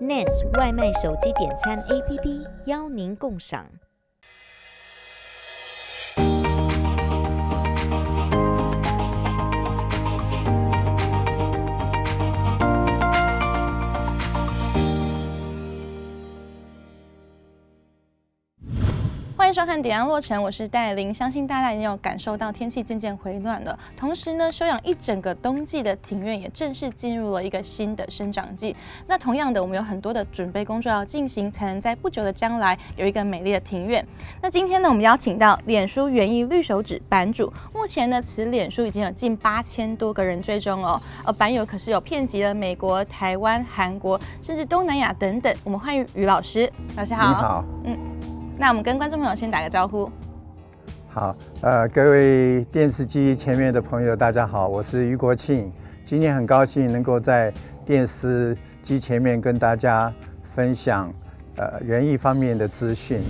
NES 外卖手机点餐 APP 邀您共赏。迎收看《点亮落成》，我是戴琳。相信大家已经有感受到天气渐渐回暖了，同时呢，休养一整个冬季的庭院也正式进入了一个新的生长季。那同样的，我们有很多的准备工作要进行，才能在不久的将来有一个美丽的庭院。那今天呢，我们邀请到脸书园艺绿手指版主，目前呢，此脸书已经有近八千多个人追踪哦，而版友可是有遍及了美国、台湾、韩国，甚至东南亚等等。我们欢迎于老师，老师好。你好，嗯。那我们跟观众朋友先打个招呼。好，呃，各位电视机前面的朋友，大家好，我是于国庆。今天很高兴能够在电视机前面跟大家分享呃园艺方面的资讯。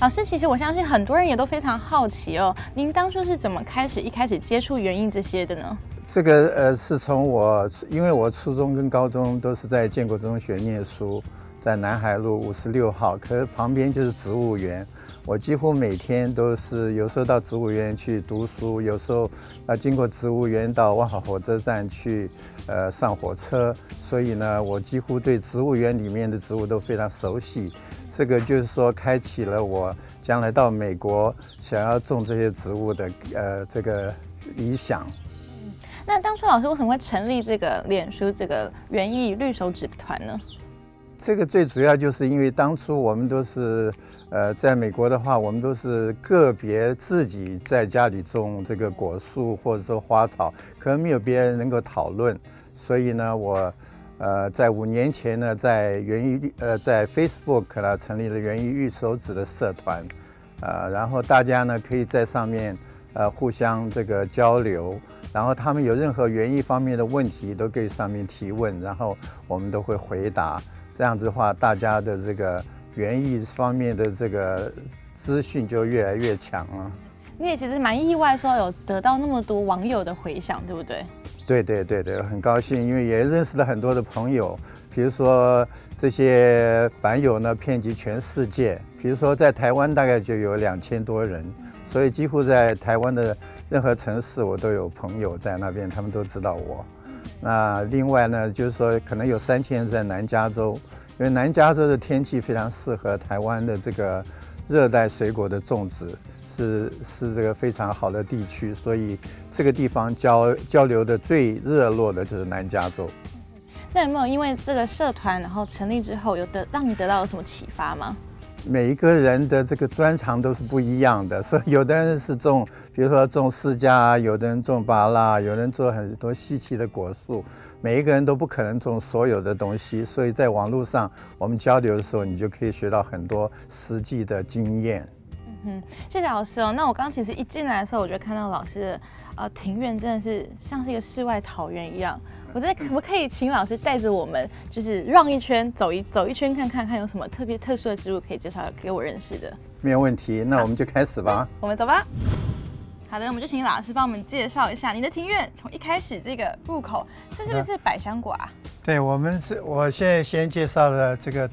老师，其实我相信很多人也都非常好奇哦，您当初是怎么开始一开始接触园艺这些的呢？这个呃，是从我，因为我初中跟高中都是在建国中学念书，在南海路五十六号，可是旁边就是植物园，我几乎每天都是有时候到植物园去读书，有时候要经过植物园到万华火车站去呃上火车，所以呢，我几乎对植物园里面的植物都非常熟悉。这个就是说，开启了我将来到美国想要种这些植物的呃这个理想。那当初老师为什么会成立这个脸书这个园艺绿手指团呢？这个最主要就是因为当初我们都是，呃，在美国的话，我们都是个别自己在家里种这个果树或者说花草，可能没有别人能够讨论，所以呢，我，呃，在五年前呢，在园艺呃在 Facebook 呢成立了园艺绿手指的社团，呃，然后大家呢可以在上面。呃，互相这个交流，然后他们有任何园艺方面的问题，都可以上面提问，然后我们都会回答。这样子的话，大家的这个园艺方面的这个资讯就越来越强了。你也其实蛮意外，说有得到那么多网友的回响，对不对？对对对对，很高兴，因为也认识了很多的朋友，比如说这些版友呢，遍及全世界，比如说在台湾大概就有两千多人。所以几乎在台湾的任何城市，我都有朋友在那边，他们都知道我。那另外呢，就是说可能有三千人在南加州，因为南加州的天气非常适合台湾的这个热带水果的种植，是是这个非常好的地区，所以这个地方交交流的最热络的就是南加州。那有没有因为这个社团然后成立之后，有得让你得到了什么启发吗？每一个人的这个专长都是不一样的，所以有的人是种，比如说种释迦，有的人种芭乐，有人做很多稀奇的果树，每一个人都不可能种所有的东西，所以在网络上我们交流的时候，你就可以学到很多实际的经验。嗯哼，谢谢老师哦。那我刚刚其实一进来的时候，我就看到老师的呃庭院真的是像是一个世外桃源一样。我这可不可以请老师带着我们，就是绕一圈，走一走一圈，看看看有什么特别特殊的植物可以介绍给我认识的？没有问题，那我们就开始吧。我们走吧。好的，我们就请老师帮我们介绍一下你的庭院，从一开始这个入口，这是不是百香果啊？对，我们是，我现在先介绍了这个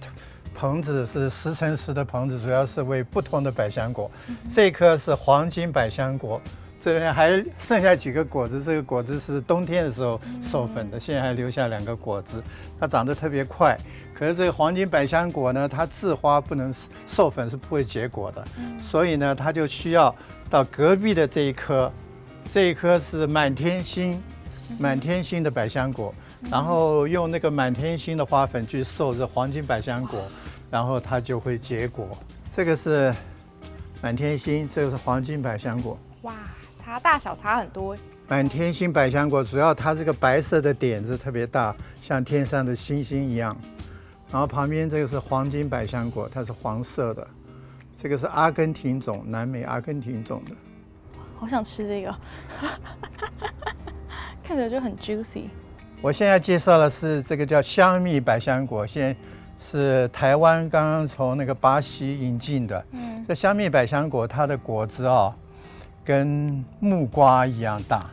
棚子是十乘十的棚子，主要是为不同的百香果。嗯、这棵是黄金百香果。这边还剩下几个果子，这个果子是冬天的时候授粉的，现在还留下两个果子，它长得特别快。可是这个黄金百香果呢，它自花不能授粉，是不会结果的，所以呢，它就需要到隔壁的这一棵，这一棵是满天星，满天星的百香果，然后用那个满天星的花粉去授这黄金百香果，然后它就会结果。这个是满天星，这个是黄金百香果。哇！差大小差很多。满天星百香果主要它这个白色的点子特别大，像天上的星星一样。然后旁边这个是黄金百香果，它是黄色的。这个是阿根廷种，南美阿根廷种的。好想吃这个，看着就很 juicy。我现在介绍的是这个叫香蜜百香果，现在是台湾刚刚从那个巴西引进的。嗯，这香蜜百香果它的果子啊、哦。跟木瓜一样大，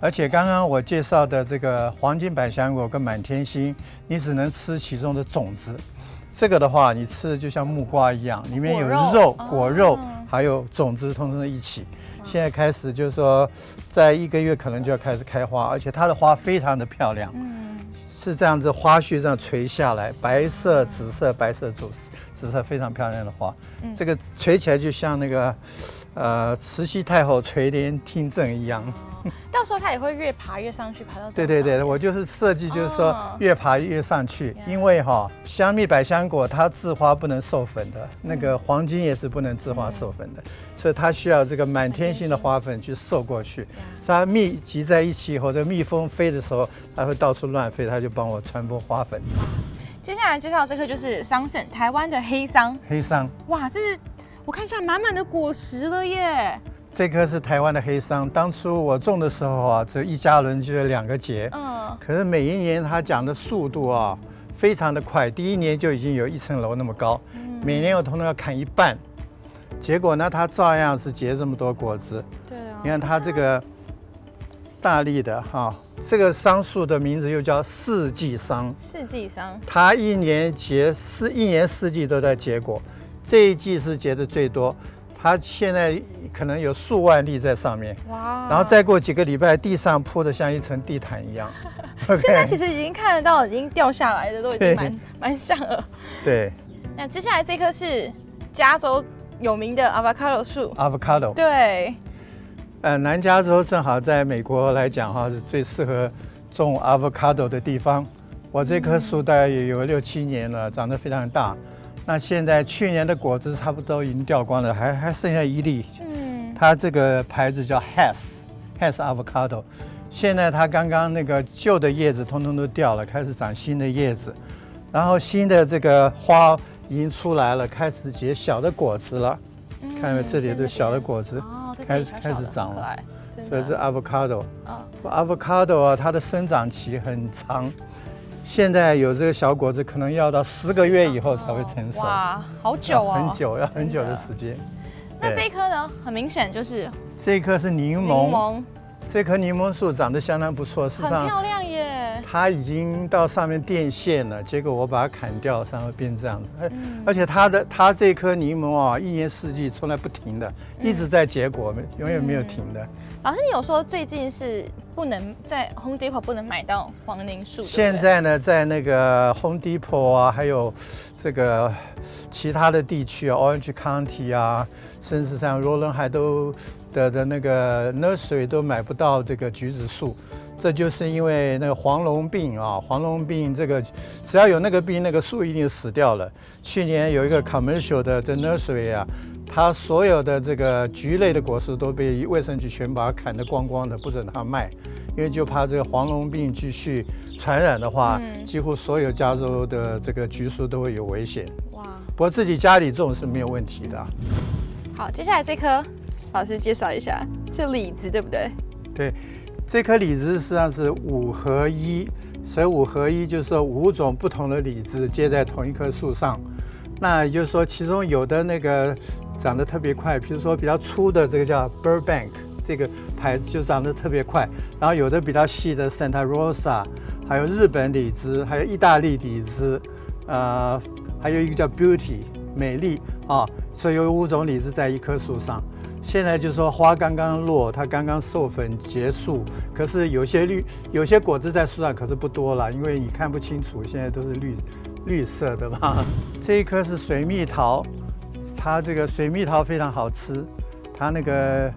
而且刚刚我介绍的这个黄金百香果跟满天星，你只能吃其中的种子。这个的话，你吃的就像木瓜一样，里面有肉、果肉，还有种子，通通一起。现在开始就是说，在一个月可能就要开始开花，而且它的花非常的漂亮，是这样子花絮这样垂下来，白色、紫色、白色、紫紫色，非常漂亮的花。这个垂起来就像那个。呃，慈禧太后垂帘听政一样，哦，到时候它也会越爬越上去，爬到对对对，我就是设计，就是说越爬越上去，哦、因为哈、哦，香蜜百香果它自花不能授粉的，嗯、那个黄金也是不能自花授粉的，嗯、所以它需要这个满天星的花粉去授过去，嗯、所以它密集在一起，以后，这蜜蜂飞的时候，它会到处乱飞，它就帮我传播花粉。接下来介绍这个就是桑葚，台湾的黑桑。黑桑，哇，这是。我看一下，满满的果实了耶！这棵是台湾的黑桑，当初我种的时候啊，这一加仑就有两个节。嗯。可是每一年它长的速度啊，非常的快，第一年就已经有一层楼那么高。嗯。每年我通通要砍一半，结果呢，它照样是结这么多果子。对啊。你看它这个大力的哈，这个桑树的名字又叫四季桑。四季桑。它一年结四，一年四季都在结果。这一季是结的最多，它现在可能有数万粒在上面。哇！然后再过几个礼拜，地上铺的像一层地毯一样。现在其实已经看得到，已经掉下来的都已经蛮 蛮像了。对。那接下来这棵是加州有名的 avocado 树。avocado。对。呃，南加州正好在美国来讲哈，是最适合种 avocado 的地方。我这棵树大概也有六七年了，长得非常大。那现在去年的果子差不多已经掉光了，还还剩下一粒。嗯，它这个牌子叫 Hess，Hess Avocado。现在它刚刚那个旧的叶子通通都掉了，开始长新的叶子，然后新的这个花已经出来了，开始结小的果子了。嗯、看到这里都小的果子，哦、开始开始长了，所以是 Avocado。哦、Avocado 啊，它的生长期很长。现在有这个小果子，可能要到十个月以后才会成熟。哇，好久啊、哦！很久，要很久的时间。那这一棵呢？很明显就是这一棵是柠檬。柠檬。这棵柠檬树长得相当不错，事实上很漂亮耶。它已经到上面电线了，结果我把它砍掉，然后变这样子。而而且它的它这棵柠檬啊，一年四季从来不停的，一直在结果，永远没有停的。老师，你有说最近是不能在 Home Depot 不能买到黄柠树？现在呢，在那个 Home Depot 啊，还有这个其他的地区啊，Orange County 啊，甚至像罗伦海都的的那个 Nursery 都买不到这个橘子树，这就是因为那个黄龙病啊，黄龙病这个只要有那个病，那个树一定死掉了。去年有一个 Commercial 的这 Nursery 啊。它所有的这个橘类的果实都被卫生局全把它砍得光光的，不准它卖，因为就怕这个黄龙病继续传染的话，嗯、几乎所有加州的这个橘树都会有危险。哇！不过自己家里种是没有问题的。好，接下来这棵，老师介绍一下，这李子对不对？对，这颗李子实际上是五合一，所以五合一就是说五种不同的李子结在同一棵树上。那也就是说，其中有的那个长得特别快，比如说比较粗的这个叫 Burbank，这个牌子就长得特别快。然后有的比较细的 Santa Rosa，还有日本李子，还有意大利李子，呃，还有一个叫 Beauty 美丽啊，所以有五种李子在一棵树上。现在就是说花刚刚落，它刚刚授粉结束，可是有些绿，有些果子在树上，可是不多了，因为你看不清楚，现在都是绿。绿色的嘛，这一颗是水蜜桃，它这个水蜜桃非常好吃，它那个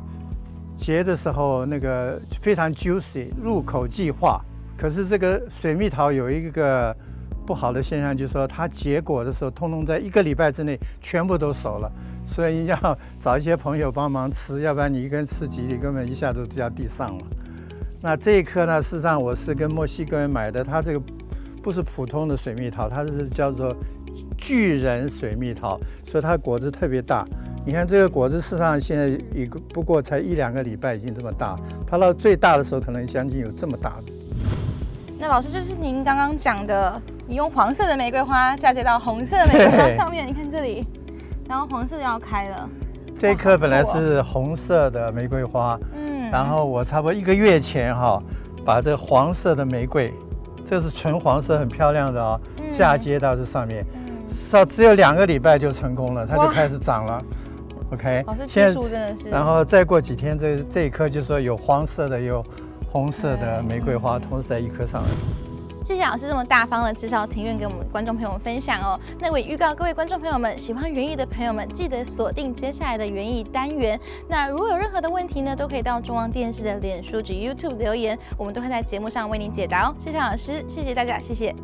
结的时候那个非常 juicy，入口即化。可是这个水蜜桃有一个不好的现象，就是说它结果的时候，通通在一个礼拜之内全部都熟了，所以你要 找一些朋友帮忙吃，要不然你一个人吃几粒，根本一下子掉地上了。那这一颗呢，事实上我是跟墨西哥人买的，它这个。不是普通的水蜜桃，它是叫做巨人水蜜桃，所以它果子特别大。你看这个果子，事实上现在一个不过才一两个礼拜，已经这么大。它到最大的时候，可能将近有这么大。那老师就是您刚刚讲的，你用黄色的玫瑰花嫁接到红色的玫瑰花上面，你看这里，然后黄色要开了。这一颗本来是红色的玫瑰花，嗯，然后我差不多一个月前哈，把这黄色的玫瑰，这是纯黄色，很漂亮的哦，嫁接到这上面，少只有两个礼拜就成功了，它就开始长了。OK，现在然后再过几天，这这一棵就说有黄色的，有红色的玫瑰花，同时在一棵上。谢谢老师这么大方的介绍庭院给我们观众朋友们分享哦。那我也预告各位观众朋友们，喜欢园艺的朋友们，记得锁定接下来的园艺单元。那如果有任何的问题呢，都可以到中央电视的脸书及 YouTube 留言，我们都会在节目上为您解答哦。谢谢老师，谢谢大家，谢谢。